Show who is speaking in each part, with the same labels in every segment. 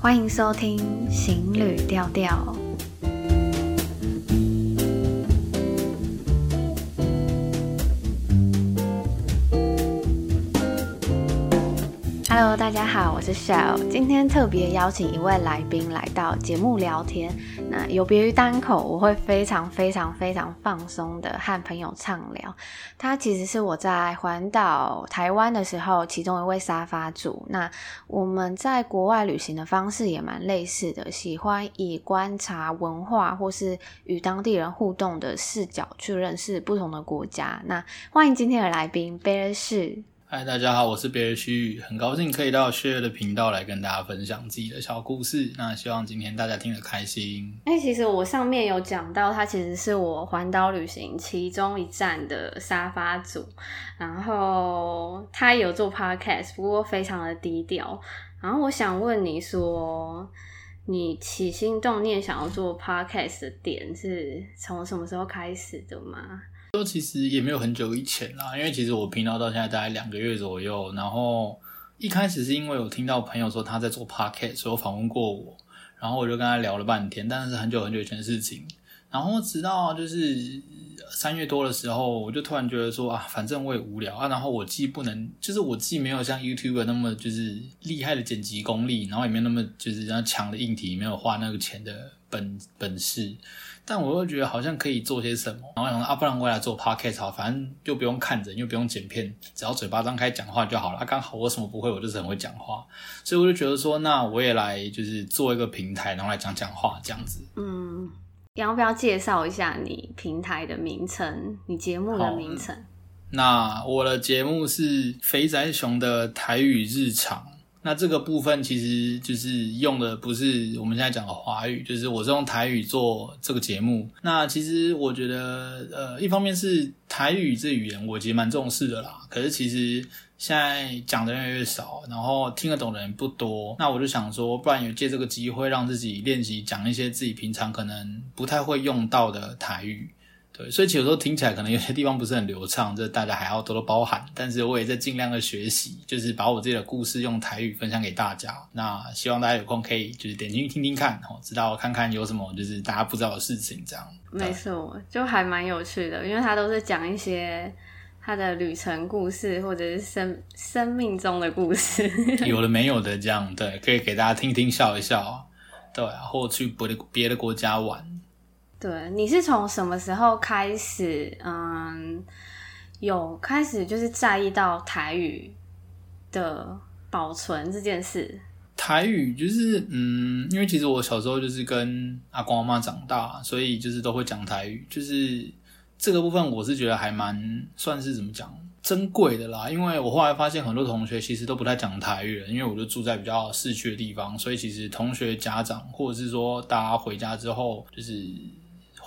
Speaker 1: 欢迎收听《行旅调调》。Hello，大家好，我是 Shell。今天特别邀请一位来宾来到节目聊天。那有别于单口，我会非常非常非常放松的和朋友畅聊。他其实是我在环岛台湾的时候其中一位沙发主。那我们在国外旅行的方式也蛮类似的，喜欢以观察文化或是与当地人互动的视角去认识不同的国家。那欢迎今天的来宾贝儿旭。
Speaker 2: 嗨，大家好，我是别儿旭，很高兴可以到旭旭的频道来跟大家分享自己的小故事。那希望今天大家听得开心。
Speaker 1: 哎、其实我上面有讲到，他其实是我环岛旅行其中一站的沙发主，然后他有做 Podcast，不过非常的低调。然后我想问你说，你起心动念想要做 Podcast 的点是从什么时候开始的吗？
Speaker 2: 都其实也没有很久以前啦，因为其实我频道到现在大概两个月左右，然后一开始是因为我听到朋友说他在做 podcast，所以我访问过我，然后我就跟他聊了半天，但是很久很久以前的事情，然后直到就是三月多的时候，我就突然觉得说啊，反正我也无聊啊，然后我既不能，就是我既没有像 YouTube 那么就是厉害的剪辑功力，然后也没有那么就是人家强的硬体，没有花那个钱的本本事。但我又觉得好像可以做些什么，然后我想说啊，不然我来做 podcast 好，反正又不用看人，又不用剪片，只要嘴巴张开讲话就好了。啊，刚好我什么不会，我就是很会讲话，所以我就觉得说，那我也来就是做一个平台，然后来讲讲话这样子。
Speaker 1: 嗯，要不要介绍一下你平台的名称，你节目的名称？
Speaker 2: 那我的节目是肥宅熊的台语日常。那这个部分其实就是用的不是我们现在讲的华语，就是我是用台语做这个节目。那其实我觉得，呃，一方面是台语这语言我其实蛮重视的啦。可是其实现在讲的人越来越少，然后听得懂的人不多。那我就想说，不然有借这个机会让自己练习讲一些自己平常可能不太会用到的台语。对，所以其实有时候听起来可能有些地方不是很流畅，这大家还要多多包涵。但是我也在尽量的学习，就是把我自己的故事用台语分享给大家。那希望大家有空可以就是点进去听听看，哦，知道看看有什么就是大家不知道的事情，这样。
Speaker 1: 没错，就还蛮有趣的，因为他都是讲一些他的旅程故事，或者是生生命中的故事，
Speaker 2: 有的没有的这样。对，可以给大家听听笑一笑，对，或去别的别的国家玩。
Speaker 1: 对，你是从什么时候开始，嗯，有开始就是在意到台语的保存这件事？
Speaker 2: 台语就是，嗯，因为其实我小时候就是跟阿公阿妈长大，所以就是都会讲台语。就是这个部分，我是觉得还蛮算是怎么讲珍贵的啦。因为我后来发现很多同学其实都不太讲台语了，因为我就住在比较市区的地方，所以其实同学家长或者是说大家回家之后，就是。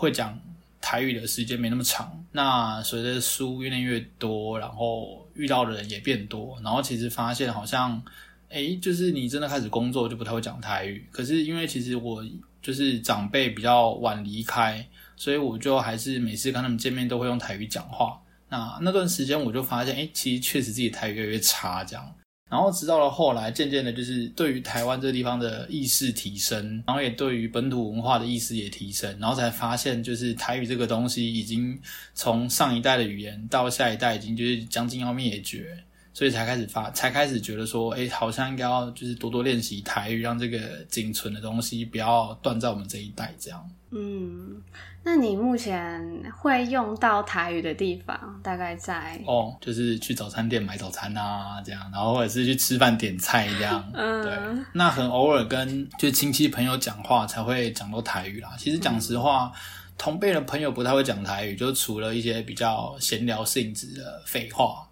Speaker 2: 会讲台语的时间没那么长，那随着书越念越多，然后遇到的人也变多，然后其实发现好像，诶，就是你真的开始工作就不太会讲台语。可是因为其实我就是长辈比较晚离开，所以我就还是每次跟他们见面都会用台语讲话。那那段时间我就发现，诶，其实确实自己台语越来越差，这样。然后直到了后来，渐渐的，就是对于台湾这个地方的意识提升，然后也对于本土文化的意识也提升，然后才发现，就是台语这个东西已经从上一代的语言到下一代，已经就是将近要灭绝，所以才开始发，才开始觉得说，哎，好像应该要就是多多练习台语，让这个仅存的东西不要断在我们这一代这样。
Speaker 1: 嗯。那你目前会用到台语的地方，大概在
Speaker 2: 哦，就是去早餐店买早餐啊，这样，然后或者是去吃饭点菜这样，嗯，对。那很偶尔跟就亲戚朋友讲话才会讲到台语啦。其实讲实话，嗯、同辈的朋友不太会讲台语，就除了一些比较闲聊性质的废话。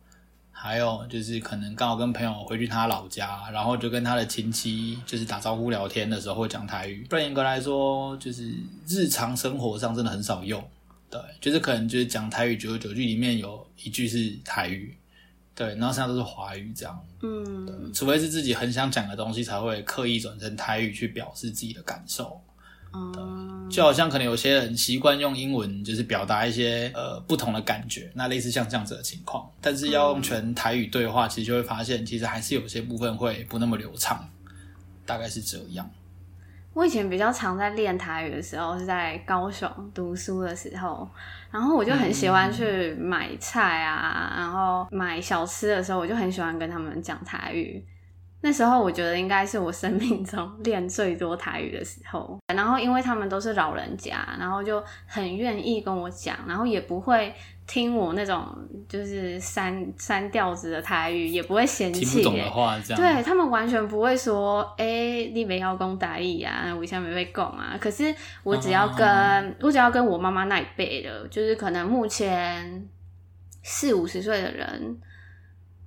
Speaker 2: 还有就是可能刚好跟朋友回去他老家，然后就跟他的亲戚就是打招呼聊天的时候会讲台语。不然严格来说，就是日常生活上真的很少用。对，就是可能就是讲台语九十九句里面有一句是台语，对，然后剩下都是华语这样。嗯，除非是自己很想讲的东西，才会刻意转成台语去表示自己的感受。嗯，就好像可能有些人习惯用英文，就是表达一些呃不同的感觉，那类似像这样子的情况。但是要用全台语对话，其实就会发现，其实还是有些部分会不那么流畅。大概是这样。
Speaker 1: 我以前比较常在练台语的时候，是在高雄读书的时候，然后我就很喜欢去买菜啊，然后买小吃的时候，我就很喜欢跟他们讲台语。那时候我觉得应该是我生命中练最多台语的时候，然后因为他们都是老人家，然后就很愿意跟我讲，然后也不会听我那种就是三三调子的台语，也不会嫌弃，
Speaker 2: 听不懂的话这样，
Speaker 1: 对他们完全不会说，哎、欸，你没要讲台语啊，我以前没被讲啊。可是我只要跟、嗯、我只要跟我妈妈那一辈的，就是可能目前四五十岁的人。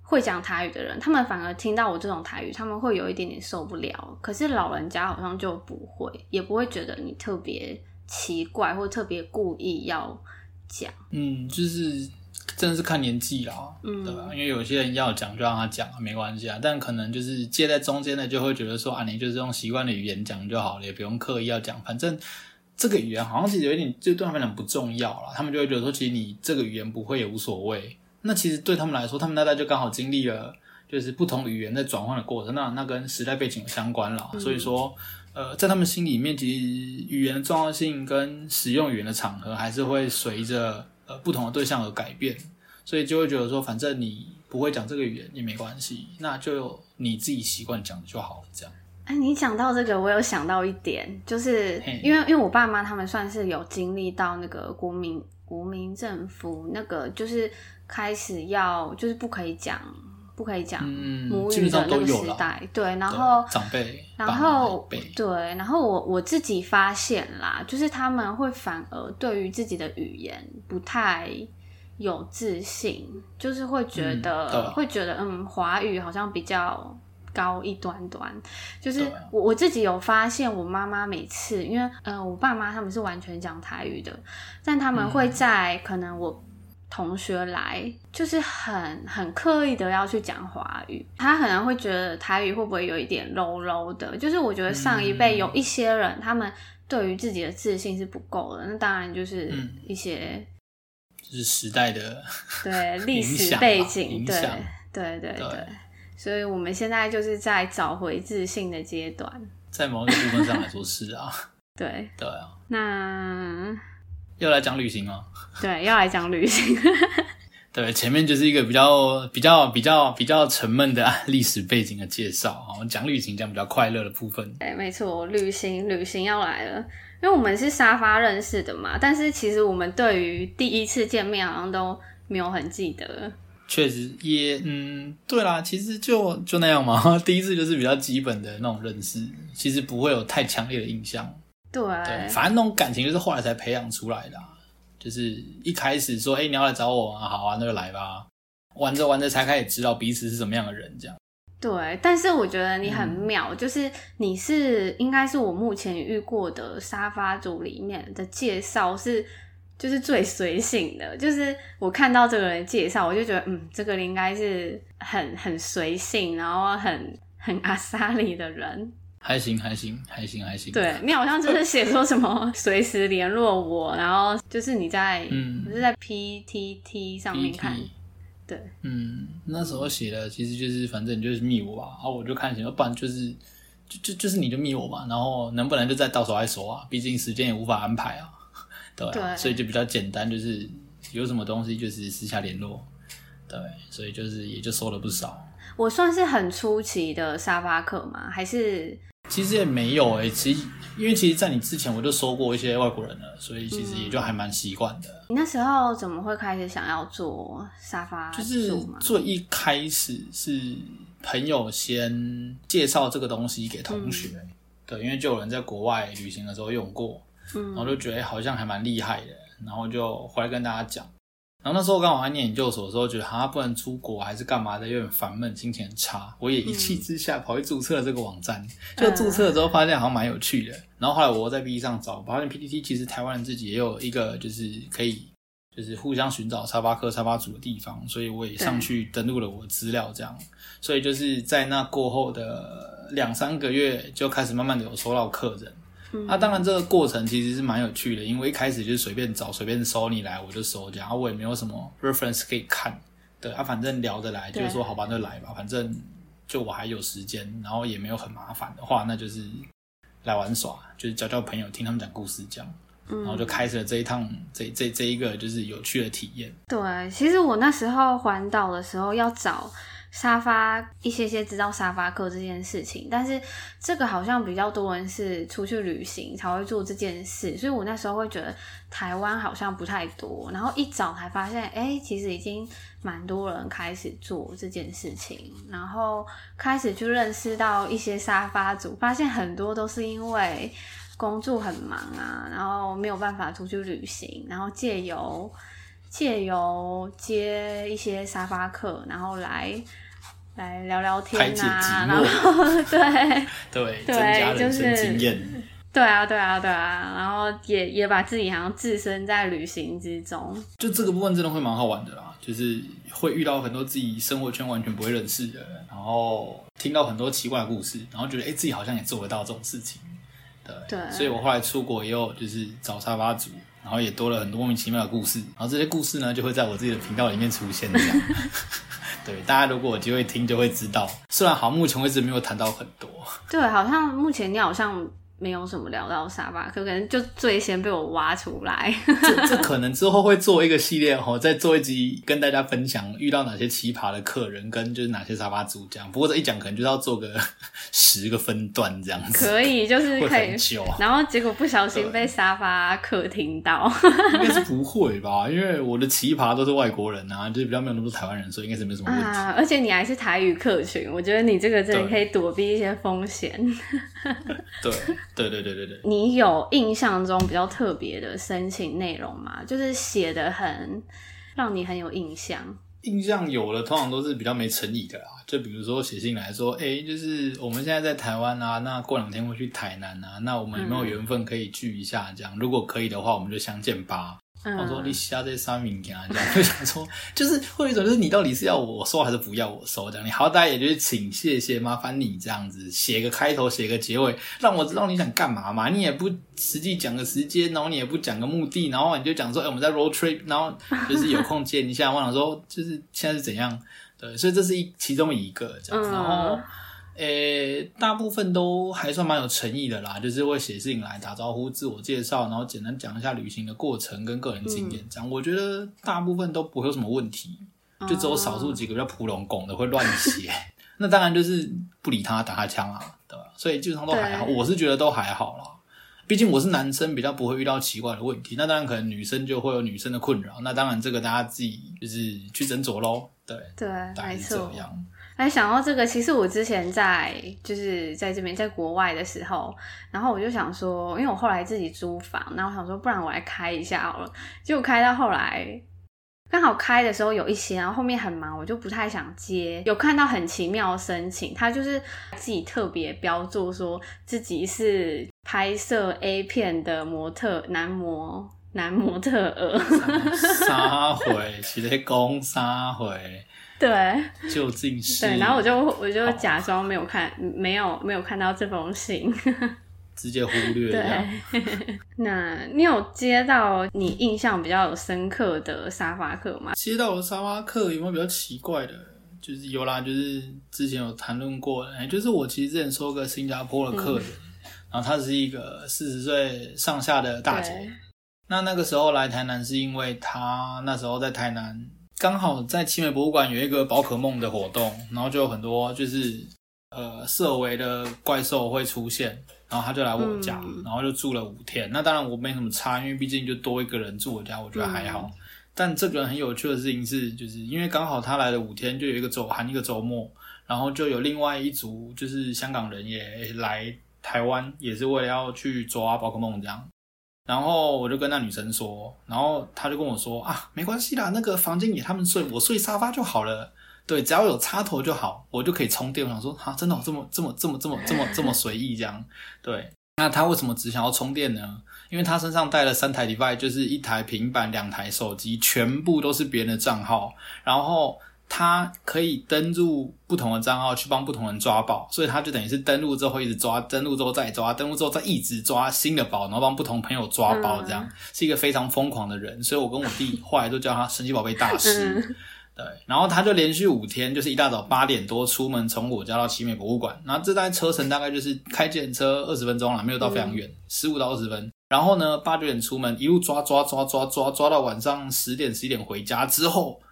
Speaker 1: 会讲台语的人，他们反而听到我这种台语，他们会有一点点受不了。可是老人家好像就不会，也不会觉得你特别奇怪或特别故意要讲。
Speaker 2: 嗯，就是真的是看年纪啦，
Speaker 1: 嗯，
Speaker 2: 对吧？因为有些人要讲就让他讲，没关系啊。但可能就是介在中间的，就会觉得说啊，你就是用习惯的语言讲就好了，也不用刻意要讲。反正这个语言好像其实有点，就对他们讲不重要了。他们就会觉得说，其实你这个语言不会也无所谓。那其实对他们来说，他们那代就刚好经历了就是不同语言在转换的过程，那那跟时代背景有相关了。嗯、所以说，呃，在他们心里面，其实语言的重要性跟使用语言的场合，还是会随着呃不同的对象而改变。所以就会觉得说，反正你不会讲这个语言也没关系，那就你自己习惯讲就好了。这样。
Speaker 1: 哎，你讲到这个，我有想到一点，就是因为因为我爸妈他们算是有经历到那个国民国民政府那个就是。开始要就是不可以讲，不可以讲母语的那个时代，嗯、对，然后
Speaker 2: 长辈，
Speaker 1: 然后对，然后我我自己发现啦，就是他们会反而对于自己的语言不太有自信，就是会觉得、嗯、会觉得嗯，华语好像比较高一端端，就是我我自己有发现，我妈妈每次因为嗯、呃，我爸妈他们是完全讲台语的，但他们会在、嗯、可能我。同学来就是很很刻意的要去讲华语，他可能会觉得台语会不会有一点 low low 的？就是我觉得上一辈有一些人，他们对于自己的自信是不够的。那当然就是一些，
Speaker 2: 嗯、就是时代的
Speaker 1: 对 历史背景，对对对对，对，所以我们现在就是在找回自信的阶段，
Speaker 2: 在某一个部分上来说是啊，
Speaker 1: 对
Speaker 2: 对啊，
Speaker 1: 那。
Speaker 2: 又来讲旅行哦，
Speaker 1: 对，要来讲旅行。
Speaker 2: 对，前面就是一个比较比较比较比较沉闷的历史背景的介绍，我们讲旅行讲比较快乐的部分。
Speaker 1: 对，没错，旅行旅行要来了，因为我们是沙发认识的嘛，但是其实我们对于第一次见面好像都没有很记得。
Speaker 2: 确实也，嗯，对啦，其实就就那样嘛，第一次就是比较基本的那种认识，其实不会有太强烈的印象。
Speaker 1: 对，
Speaker 2: 对，反正那种感情就是后来才培养出来的，就是一开始说，哎，你要来找我啊，好啊，那就来吧，玩着玩着才开始知道彼此是什么样的人，这样。
Speaker 1: 对，但是我觉得你很妙，嗯、就是你是应该是我目前遇过的沙发组里面的介绍是，就是最随性的，就是我看到这个人介绍，我就觉得，嗯，这个人应该是很很随性，然后很很阿莎里的人。
Speaker 2: 还行还行还行还行，
Speaker 1: 对，你好像就是写说什么随时联络我，然后就是你在嗯，你是在 PTT 上面看，PT, 对，
Speaker 2: 嗯，那时候写的其实就是反正你就是密我吧，然后我就看行，不然就是就就就是你就密我嘛，然后能不能就再到时候再说啊，毕竟时间也无法安排啊，对，对，所以就比较简单，就是有什么东西就是私下联络，对，所以就是也就收了不少。
Speaker 1: 我算是很初期的沙发客吗？还是？
Speaker 2: 其实也没有诶、欸，其实因为其实，在你之前我就收过一些外国人了，所以其实也就还蛮习惯的、嗯。
Speaker 1: 你那时候怎么会开始想要做沙发？
Speaker 2: 就是最一开始是朋友先介绍这个东西给同学，嗯、对，因为就有人在国外旅行的时候用过，嗯，然后就觉得好像还蛮厉害的，然后就回来跟大家讲。然后那时候刚好在念研究所的时候，觉得好像不能出国还是干嘛的，有点烦闷，心情很差。我也一气之下跑去注册了这个网站，就注册了之后发现好像蛮有趣的。然后后来我在 PTT 上找，发现 PPT 其实台湾人自己也有一个就是可以就是互相寻找沙发客、沙发组的地方，所以我也上去登录了我的资料，这样。所以就是在那过后的两三个月，就开始慢慢的有收到客人。那、当然，这个过程其实是蛮有趣的，因为一开始就是随便找、随便收，你来我就收这样，然后我也没有什么 reference 可以看，对啊，反正聊得来，就是说好吧，就来吧，反正就我还有时间，然后也没有很麻烦的话，那就是来玩耍，就是交交朋友，听他们讲故事这样。然后就开始了这一趟，这这这一个就是有趣的体验。
Speaker 1: 对，其实我那时候环岛的时候要找沙发，一些些知道沙发客这件事情，但是这个好像比较多人是出去旅行才会做这件事，所以我那时候会觉得台湾好像不太多。然后一找才发现，哎，其实已经蛮多人开始做这件事情，然后开始去认识到一些沙发族，发现很多都是因为。工作很忙啊，然后没有办法出去旅行，然后借由借由接一些沙发客，然后来来聊聊天啊，然后对
Speaker 2: 对 对，就是经验，
Speaker 1: 对啊对啊对啊，然后也也把自己好像置身在旅行之中，
Speaker 2: 就这个部分真的会蛮好玩的啦，就是会遇到很多自己生活圈完全不会认识的人，然后听到很多奇怪的故事，然后觉得哎自己好像也做得到这种事情。对，
Speaker 1: 对，
Speaker 2: 所以我后来出国以后，就是找沙发主，然后也多了很多莫名其妙的故事，然后这些故事呢，就会在我自己的频道里面出现这样。对，大家如果有机会听，就会知道。虽然好，目前为止没有谈到很多。
Speaker 1: 对，好像目前你好像。没有什么聊到沙发客，可能就最先被我挖出来。
Speaker 2: 这这可能之后会做一个系列哦，再做一集跟大家分享遇到哪些奇葩的客人，跟就是哪些沙发主这样。不过这一讲可能就要做个 十个分段这样子。
Speaker 1: 可以，就是可以。然后结果不小心被沙发客听到，
Speaker 2: 应该是不会吧？因为我的奇葩都是外国人啊，就是比较没有那么多台湾人，所以应该是没什么问题。
Speaker 1: 啊，而且你还是台语客群，我觉得你这个真的可以躲避一些风险。
Speaker 2: 对。对对对对对，
Speaker 1: 你有印象中比较特别的申请内容吗？就是写的很让你很有印象。
Speaker 2: 印象有的通常都是比较没诚意的啦，就比如说写信来说，哎，就是我们现在在台湾啊，那过两天会去台南啊，那我们有没有缘分可以聚一下？这样，嗯、如果可以的话，我们就相见吧。嗯、我说你下这三名这样 就想说，就是会有一种就是你到底是要我收还是不要我收这样，你好歹也就是请谢谢麻烦你这样子写个开头写个结尾，让我知道你想干嘛嘛。你也不实际讲个时间，然后你也不讲个目的，然后你就讲说，哎、欸，我们在 road trip，然后就是有空见一下。我想说，就是现在是怎样？对，所以这是一其中一个这样子，然后。诶、欸，大部分都还算蛮有诚意的啦，就是会写信来打招呼、自我介绍，然后简单讲一下旅行的过程跟个人经验，这样、嗯、我觉得大部分都不会有什么问题，就只有少数几个比较普龙拱的会乱写，哦、那当然就是不理他，打他枪啊，对吧？所以基本上都还好，我是觉得都还好啦。毕竟我是男生，比较不会遇到奇怪的问题，那当然可能女生就会有女生的困扰，那当然这个大家自己就是去斟酌喽，对对，
Speaker 1: 大概是这样。哎，想到这个，其实我之前在就是在这边在国外的时候，然后我就想说，因为我后来自己租房，然后我想说，不然我来开一下好了。结果开到后来，刚好开的时候有一些，然后后面很忙，我就不太想接。有看到很奇妙的申请，他就是自己特别标注说自己是拍摄 A 片的模特男模男模特儿，
Speaker 2: 杀回，直接攻杀回。
Speaker 1: 对，
Speaker 2: 究竟是
Speaker 1: 对，然后我就我就假装没有看，好没有没有看到这封信，
Speaker 2: 直接忽略。
Speaker 1: 对，那你有接到你印象比较有深刻的沙发客吗？
Speaker 2: 接到的沙发客有没有比较奇怪的？就是有啦，就是之前有谈论过，哎，就是我其实之前收个新加坡的客人，嗯、然后她是一个四十岁上下的大姐，对那那个时候来台南是因为他那时候在台南。刚好在奇美博物馆有一个宝可梦的活动，然后就有很多就是呃色违的怪兽会出现，然后他就来我家，嗯、然后就住了五天。那当然我没什么差，因为毕竟就多一个人住我家，我觉得还好。嗯、但这个人很有趣的事情是，就是因为刚好他来了五天，就有一个周含一个周末，然后就有另外一组就是香港人也来台湾，也是为了要去抓宝可梦这样。然后我就跟那女生说，然后她就跟我说啊，没关系啦，那个房间给他们睡，我睡沙发就好了。对，只要有插头就好，我就可以充电。我想说，哈、啊，真的这么这么这么这么这么这么随意这样？对，那他为什么只想要充电呢？因为他身上带了三台 device，就是一台平板、两台手机，全部都是别人的账号，然后。他可以登录不同的账号去帮不同人抓宝，所以他就等于是登录之后一直抓，登录之后再抓，登录之后再一直抓新的宝，然后帮不同朋友抓宝，这样、嗯、是一个非常疯狂的人。所以我跟我弟后来都叫他神奇宝贝大师。对，对，然后他就连续五天，就是一大早八点多出门，从我家到奇美博物馆，然后这单车程大概就是开计程车二十分钟了，没有到非常远，十五、嗯、到二十分。然后呢，八九点出门，一路抓抓抓抓抓抓到晚上十点十一点回家之后，我、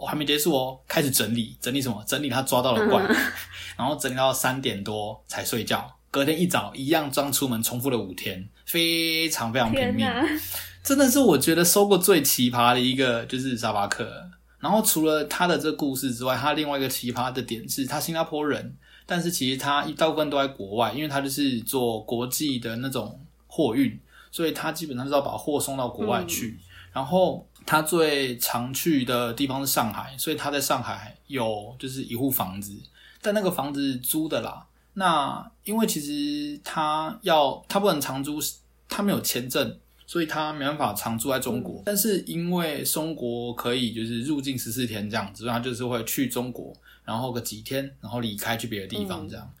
Speaker 2: 哦、还没结束哦，开始整理整理什么？整理他抓到的怪，嗯、然后整理到三点多才睡觉。隔天一早一样装出门，重复了五天，非常非常拼命，真的是我觉得收过最奇葩的一个就是沙巴克。然后除了他的这个故事之外，他另外一个奇葩的点是他新加坡人，但是其实他一大部分都在国外，因为他就是做国际的那种货运。所以他基本上是要把货送到国外去，嗯、然后他最常去的地方是上海，所以他在上海有就是一户房子，但那个房子租的啦。那因为其实他要他不能长租，他没有签证，所以他没办法长住在中国。嗯、但是因为中国可以就是入境十四天这样子，所以他就是会去中国，然后个几天，然后离开去别的地方这样。嗯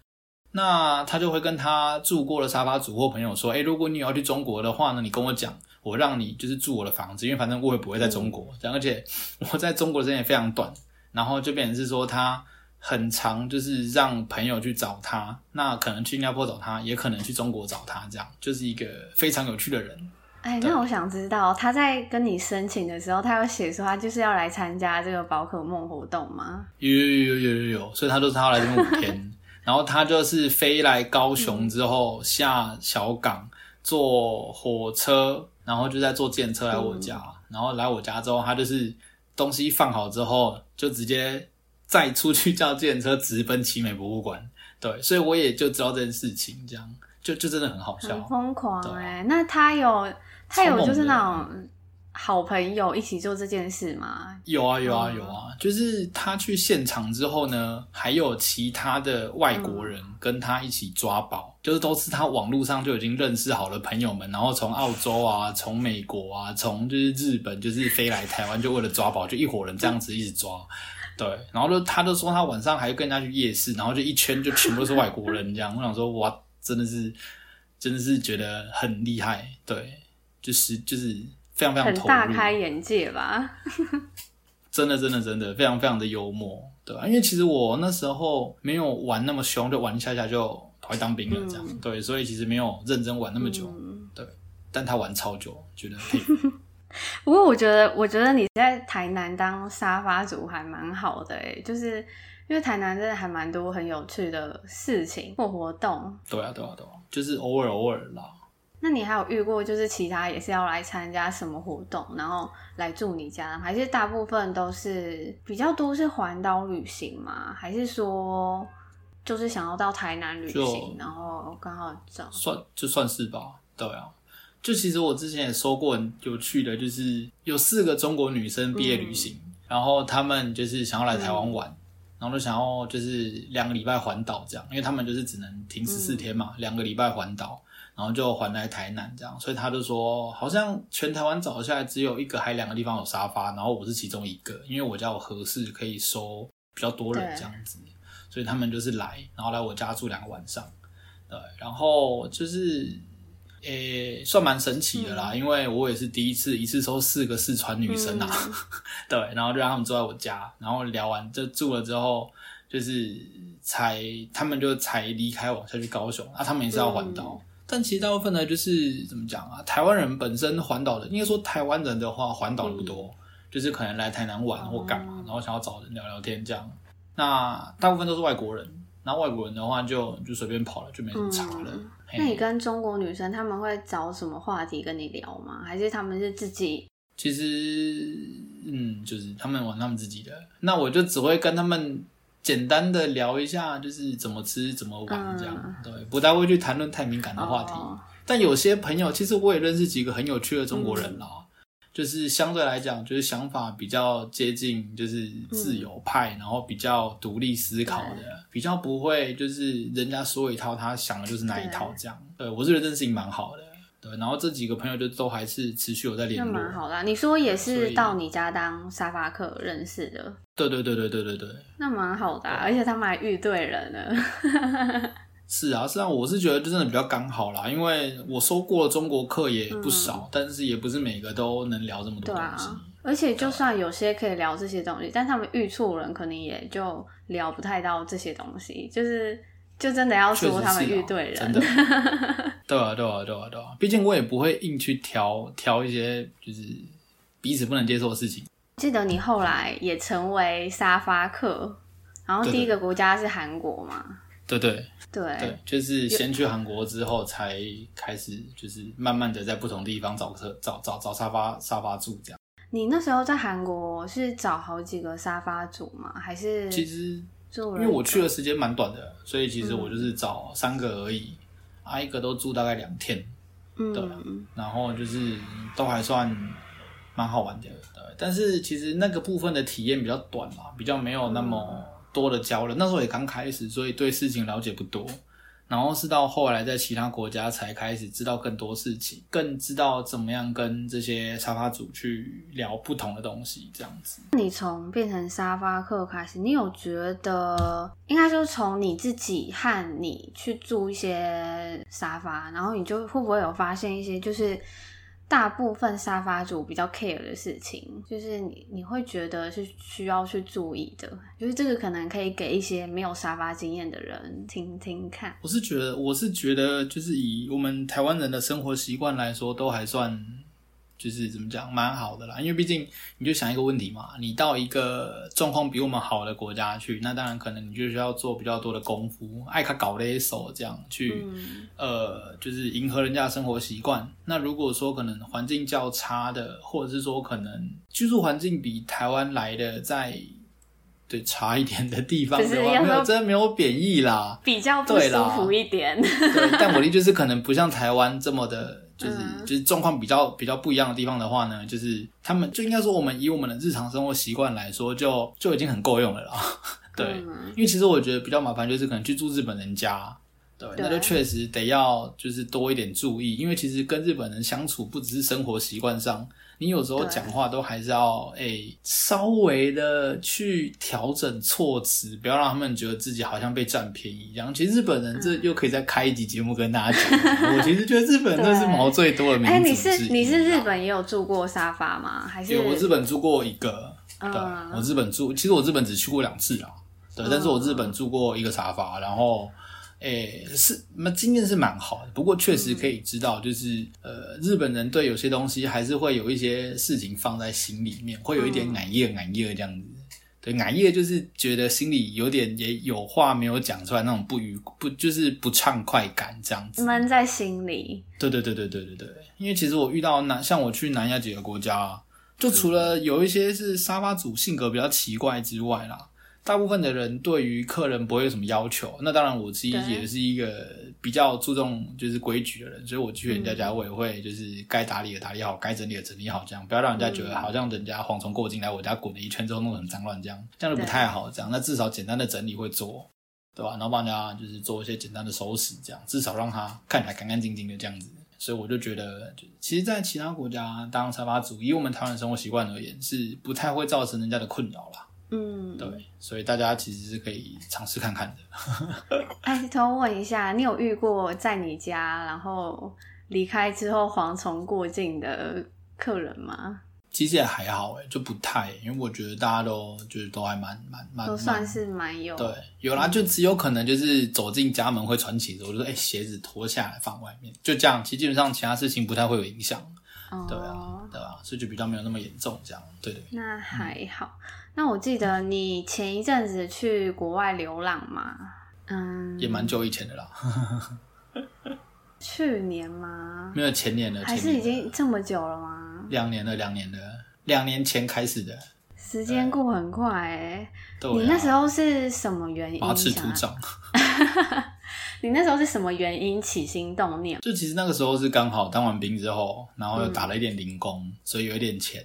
Speaker 2: 那他就会跟他住过的沙发主或朋友说：“哎，如果你要去中国的话呢，你跟我讲，我让你就是住我的房子，因为反正我也不会在中国。这样，而且我在中国的时间也非常短，然后就变成是说他很长就是让朋友去找他，那可能去新加坡找他，也可能去中国找他，这样就是一个非常有趣的人。
Speaker 1: 哎，那我想知道他在跟你申请的时候，他有写说他就是要来参加这个宝可梦活动吗？
Speaker 2: 有有有有有有，所以他都是他要来这边五天。”然后他就是飞来高雄之后下小港坐火车，然后就再坐电车来我家。然后来我家之后，他就是东西放好之后，就直接再出去叫电车直奔奇美博物馆。对，所以我也就知道这件事情，这样就就真的很好笑，
Speaker 1: 很疯狂哎。那他有他有就是那种。好朋友一起做这件事吗？
Speaker 2: 有啊有啊有啊，就是他去现场之后呢，还有其他的外国人跟他一起抓宝，嗯、就是都是他网络上就已经认识好的朋友们，然后从澳洲啊，从美国啊，从就是日本，就是飞来台湾，就为了抓宝，就一伙人这样子一直抓。对，然后就他就说他晚上还跟人家去夜市，然后就一圈就全部都是外国人这样。我想说哇，真的是真的是觉得很厉害，对，就是就是。非常非常
Speaker 1: 很大开眼界吧，
Speaker 2: 真的真的真的非常非常的幽默，对吧？因为其实我那时候没有玩那么凶，就玩一下下就跑去当兵了，这样、嗯、对，所以其实没有认真玩那么久，嗯、对。但他玩超久，觉得。
Speaker 1: 不过我觉得，我觉得你在台南当沙发主还蛮好的诶，就是因为台南真的还蛮多很有趣的事情或活动。
Speaker 2: 对啊，对啊，对啊，就是偶尔偶尔啦。
Speaker 1: 那你还有遇过就是其他也是要来参加什么活动，然后来住你家，还是大部分都是比较多是环岛旅行吗？还是说就是想要到台南旅行，然后刚好找
Speaker 2: 算就算是吧？对啊，就其实我之前也说过很有趣的，就是有四个中国女生毕业旅行，嗯、然后他们就是想要来台湾玩，嗯、然后就想要就是两个礼拜环岛这样，因为他们就是只能停十四天嘛，两、嗯、个礼拜环岛。然后就还来台南这样，所以他就说，好像全台湾找下来只有一个还两个地方有沙发，然后我是其中一个，因为我家有合适可以收比较多人这样子，所以他们就是来，然后来我家住两个晚上，对，然后就是，诶，算蛮神奇的啦，嗯、因为我也是第一次一次收四个四川女生啊，嗯、对，然后就让他们住在我家，然后聊完就住了之后，就是才他们就才离开我，才去高雄，啊，他们也是要环岛。嗯但其实大部分呢，就是怎么讲啊？台湾人本身环岛的，应该说台湾人的话，环岛的不多，嗯、就是可能来台南玩或干嘛，嗯、然后想要找人聊聊天这样。那大部分都是外国人，然后外国人的话就就随便跑了，就没什么差了。
Speaker 1: 嗯、那你跟中国女生他们会找什么话题跟你聊吗？还是他们是自己？
Speaker 2: 其实，嗯，就是他们玩他们自己的，那我就只会跟他们。简单的聊一下，就是怎么吃、怎么玩这样，嗯、对，不太会去谈论太敏感的话题。哦、但有些朋友，其实我也认识几个很有趣的中国人啦，嗯、就是相对来讲，就是想法比较接近，就是自由派，嗯、然后比较独立思考的，比较不会就是人家说一套，他想的就是那一套这样。对我是觉得这件事情蛮好的。对，然后这几个朋友就都还是持续有在联络，
Speaker 1: 蛮好的。你说也是到你家当沙发客认识的？
Speaker 2: 对对对对对对对，
Speaker 1: 那蛮好的，啊，而且他们还遇对人了。
Speaker 2: 是啊，是啊，我是觉得就真的比较刚好啦，因为我收过的中国客也不少，嗯、但是也不是每个都能聊这么多东西。
Speaker 1: 而且就算有些可以聊这些东西，但他们遇错人可能也就聊不太到这些东西，就是就真的要说他们遇对人。
Speaker 2: 对啊，对啊，对啊，对啊，对啊。毕竟我也不会硬去挑挑一些就是彼此不能接受的事情。
Speaker 1: 记得你后来也成为沙发客，然后第一个国家是韩国嘛？
Speaker 2: 对对
Speaker 1: 对
Speaker 2: 对，就是先去韩国之后才开始，就是慢慢的在不同地方找车找找找沙发沙发住这样。
Speaker 1: 你那时候在韩国是找好几个沙发主吗？还是
Speaker 2: 其实因为我去的时间蛮短的，所以其实我就是找三个而已，啊、嗯，一个都住大概两天，嗯，对，然后就是都还算蛮好玩的，对。但是其实那个部分的体验比较短嘛，比较没有那么多的交流。嗯、那时候也刚开始，所以对事情了解不多。然后是到后来在其他国家才开始知道更多事情，更知道怎么样跟这些沙发主去聊不同的东西，这样子。
Speaker 1: 你从变成沙发客开始，你有觉得应该就是从你自己和你去住一些沙发，然后你就会不会有发现一些就是。大部分沙发主比较 care 的事情，就是你你会觉得是需要去注意的，就是这个可能可以给一些没有沙发经验的人听听看。
Speaker 2: 我是觉得，我是觉得，就是以我们台湾人的生活习惯来说，都还算。就是怎么讲，蛮好的啦，因为毕竟你就想一个问题嘛，你到一个状况比我们好的国家去，那当然可能你就需要做比较多的功夫，爱卡搞勒手这样去，嗯、呃，就是迎合人家的生活习惯。那如果说可能环境较差的，或者是说可能居住环境比台湾来的再对差一点的地方的话，没有真的没有贬义啦，
Speaker 1: 比较不舒服一点。
Speaker 2: 对，但我的就是可能不像台湾这么的。就是就是状况比较比较不一样的地方的话呢，就是他们就应该说，我们以我们的日常生活习惯来说就，就就已经很够用了啦。对，因为其实我觉得比较麻烦，就是可能去住日本人家，对，对那就确实得要就是多一点注意，因为其实跟日本人相处不只是生活习惯上。你有时候讲话都还是要诶、欸、稍微的去调整措辞，不要让他们觉得自己好像被占便宜一样。其实日本人这又可以再开一集节目跟大家讲。嗯、我其实觉得日本人真是毛最多的民族。哎、欸，
Speaker 1: 你是你是日本也有住过沙发吗？还是？
Speaker 2: 我日本住过一个，对，嗯、我日本住，其实我日本只去过两次啊，对，但是我日本住过一个沙发，然后。诶、欸，是那经验是蛮好的，不过确实可以知道，就是、嗯、呃，日本人对有些东西还是会有一些事情放在心里面，会有一点难咽难咽这样子。对，难咽就是觉得心里有点也有话没有讲出来那种不愉不就是不畅快感这样子，
Speaker 1: 闷在心里。
Speaker 2: 对对对对对对对，因为其实我遇到南像我去南亚几个国家，就除了有一些是沙发主性格比较奇怪之外啦。大部分的人对于客人不会有什么要求，那当然我自己也是一个比较注重就是规矩的人，所以我去人家家我也会就是该打理的打理好，该整理的整理好，这样不要让人家觉得好像人家蝗虫过境来我家滚了一圈之后弄得很脏乱，这样这样就不太好。这样那至少简单的整理会做，对吧？然后帮人家就是做一些简单的收拾，这样至少让他看起来干干净净的这样子。所以我就觉得，就其实，在其他国家当沙发主，以我们台湾生活习惯而言，是不太会造成人家的困扰啦。嗯，对，所以大家其实是可以尝试看看的。
Speaker 1: 哎，偷问一下，你有遇过在你家然后离开之后蝗虫过境的客人吗？
Speaker 2: 其实也还好，哎，就不太，因为我觉得大家都就是都还蛮蛮蛮，
Speaker 1: 都算是蛮有
Speaker 2: 对，有啦，就只有可能就是走进家门会传奇的，我就说，哎，鞋子脱下来放外面，就这样。其实基本上其他事情不太会有影响。哦、对啊，对啊，所以就比较没有那么严重，这样，对对。
Speaker 1: 那还好。嗯、那我记得你前一阵子去国外流浪嘛？嗯，
Speaker 2: 也蛮久以前的啦。
Speaker 1: 去年吗？
Speaker 2: 没有前年了，
Speaker 1: 还是已经这么久了吗？
Speaker 2: 两年了，两年了，两年前开始的。
Speaker 1: 时间过很快哎。你那时候是什么原因？
Speaker 2: 八尺土长。
Speaker 1: 你那时候是什么原因起心动念？
Speaker 2: 就其实那个时候是刚好当完兵之后，然后又打了一点零工，嗯、所以有一点钱，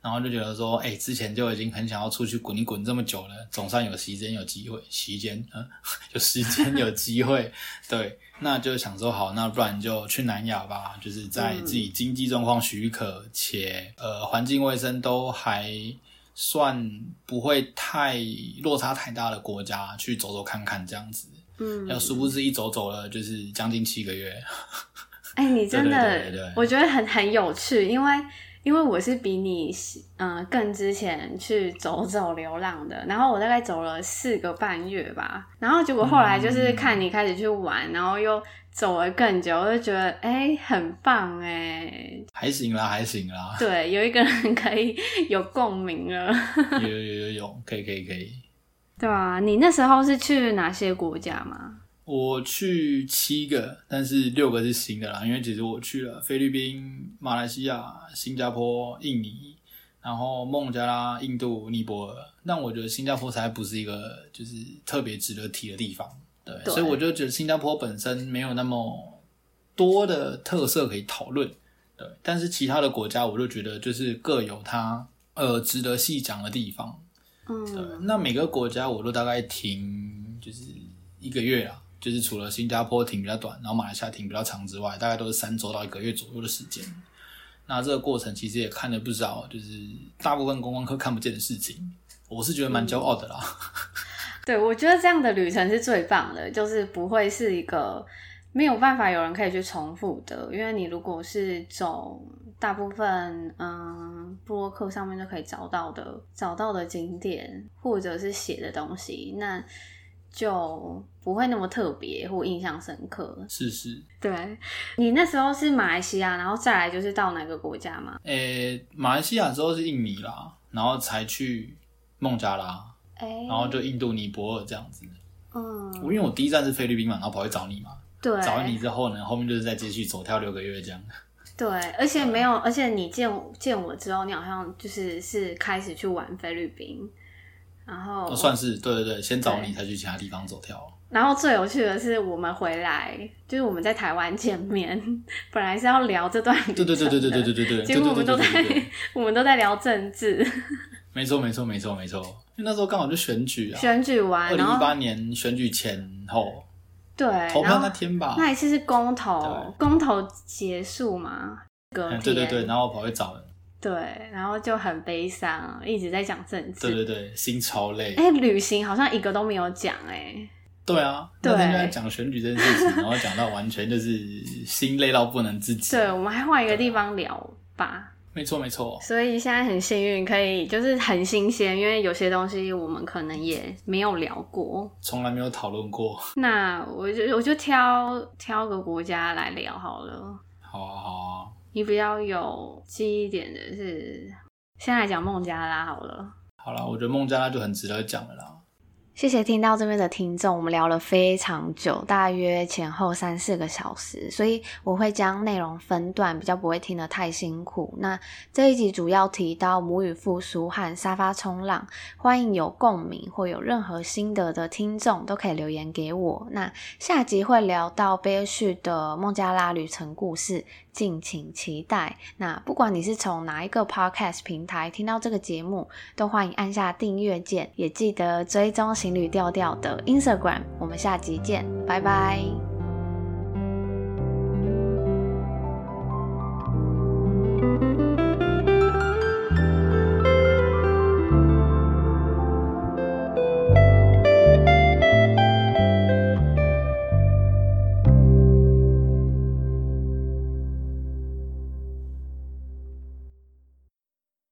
Speaker 2: 然后就觉得说，哎、欸，之前就已经很想要出去滚一滚这么久了，总算有时间有机会，时间啊，有时间有机会，对，那就想说好，那不然就去南亚吧，就是在自己经济状况许可、嗯、且呃环境卫生都还算不会太落差太大的国家去走走看看这样子。嗯，要殊不知一走走了就是将近七个月。
Speaker 1: 哎、欸，你真的，我觉得很很有趣，因为因为我是比你嗯、呃、更之前去走走流浪的，然后我大概走了四个半月吧，然后结果后来就是看你开始去玩，嗯、然后又走了更久，我就觉得哎、欸、很棒哎，
Speaker 2: 还行啦还行啦，
Speaker 1: 对，有一个人可以 有共鸣了，
Speaker 2: 有有有有有，可以可以可以，
Speaker 1: 对啊，你那时候是去哪些国家吗？
Speaker 2: 我去七个，但是六个是新的啦，因为其实我去了菲律宾、马来西亚、新加坡、印尼，然后孟加拉、印度、尼泊尔。但我觉得新加坡才不是一个就是特别值得提的地方，对，对，所以我就觉得新加坡本身没有那么多的特色可以讨论，对。但是其他的国家，我就觉得就是各有它呃值得细讲的地方，嗯，对。那每个国家我都大概停就是一个月啊。就是除了新加坡停比较短，然后马来西亚停比较长之外，大概都是三周到一个月左右的时间。那这个过程其实也看了不少，就是大部分观光客看不见的事情。我是觉得蛮骄傲的啦。
Speaker 1: 对，我觉得这样的旅程是最棒的，就是不会是一个没有办法有人可以去重复的。因为你如果是走大部分嗯部落客上面都可以找到的找到的景点，或者是写的东西，那。就不会那么特别或印象深刻。
Speaker 2: 是是，
Speaker 1: 对，你那时候是马来西亚，然后再来就是到哪个国家吗？
Speaker 2: 诶、欸，马来西亚之后是印尼啦，然后才去孟加拉，欸、然后就印度尼泊尔这样子。嗯，因为我第一站是菲律宾嘛，然后跑去找你嘛。对，找你之后呢，后面就是再继续走跳六个月这样。
Speaker 1: 对，而且没有，而且你见见我之后，你好像就是是开始去玩菲律宾。然后
Speaker 2: 算是对对对，先找你才去其他地方走跳。
Speaker 1: 然后最有趣的是，我们回来就是我们在台湾见面，本来是要聊这段，
Speaker 2: 对对对对对对对对对，
Speaker 1: 结果我们都在我们都在聊政治。
Speaker 2: 没错没错没错没错，因为那时候刚好就选举啊，
Speaker 1: 选举完，
Speaker 2: 二零一八年选举前后，
Speaker 1: 对，
Speaker 2: 投票那天吧，
Speaker 1: 那一次是公投，公投结束嘛，隔天，
Speaker 2: 对对对，然后我跑去找人。
Speaker 1: 对，然后就很悲伤，一直在讲政治。
Speaker 2: 对对对，心超累。
Speaker 1: 哎，旅行好像一个都没有讲哎。
Speaker 2: 对啊，对，那天就在讲选举这件事情，然后讲到完全就是心累到不能自己。
Speaker 1: 对，我们还换一个地方聊吧。
Speaker 2: 没错没错。
Speaker 1: 所以现在很幸运，可以就是很新鲜，因为有些东西我们可能也没有聊过，
Speaker 2: 从来没有讨论过。
Speaker 1: 那我就我就挑挑个国家来聊好了。
Speaker 2: 好啊好啊。
Speaker 1: 你比较有记忆点的是，先来讲孟加拉好了。
Speaker 2: 好了，我觉得孟加拉就很值得讲了啦。
Speaker 1: 谢谢听到这边的听众，我们聊了非常久，大约前后三四个小时，所以我会将内容分段，比较不会听得太辛苦。那这一集主要提到母语复苏和沙发冲浪，欢迎有共鸣或有任何心得的听众都可以留言给我。那下集会聊到悲剧的孟加拉旅程故事，敬请期待。那不管你是从哪一个 podcast 平台听到这个节目，都欢迎按下订阅键，也记得追踪。情侣调调的 Instagram，我们下集见，拜拜。